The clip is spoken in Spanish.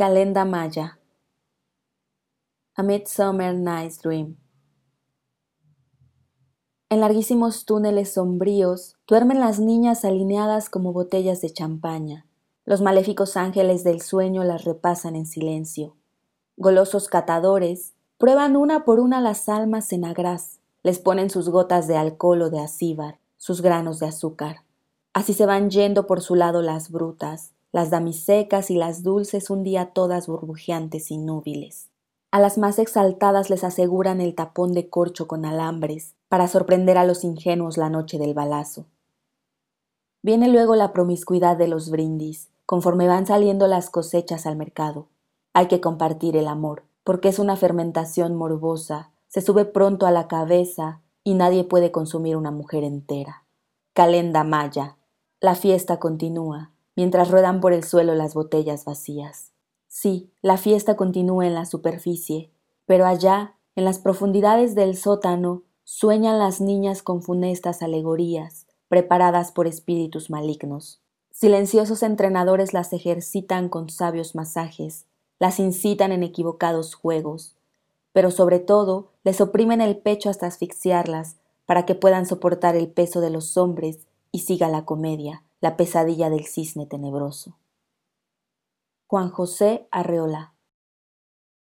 Calenda Maya A Midsummer Night's Dream En larguísimos túneles sombríos duermen las niñas alineadas como botellas de champaña. Los maléficos ángeles del sueño las repasan en silencio. Golosos catadores prueban una por una las almas en agraz, les ponen sus gotas de alcohol o de acíbar, sus granos de azúcar. Así se van yendo por su lado las brutas, las damisecas y las dulces un día todas burbujeantes y núbiles. A las más exaltadas les aseguran el tapón de corcho con alambres, para sorprender a los ingenuos la noche del balazo. Viene luego la promiscuidad de los brindis, conforme van saliendo las cosechas al mercado. Hay que compartir el amor, porque es una fermentación morbosa, se sube pronto a la cabeza y nadie puede consumir una mujer entera. Calenda Maya. La fiesta continúa, mientras ruedan por el suelo las botellas vacías. Sí, la fiesta continúa en la superficie, pero allá, en las profundidades del sótano, sueñan las niñas con funestas alegorías, preparadas por espíritus malignos. Silenciosos entrenadores las ejercitan con sabios masajes, las incitan en equivocados juegos, pero sobre todo les oprimen el pecho hasta asfixiarlas para que puedan soportar el peso de los hombres y siga la comedia, la pesadilla del cisne tenebroso. Juan José Arreola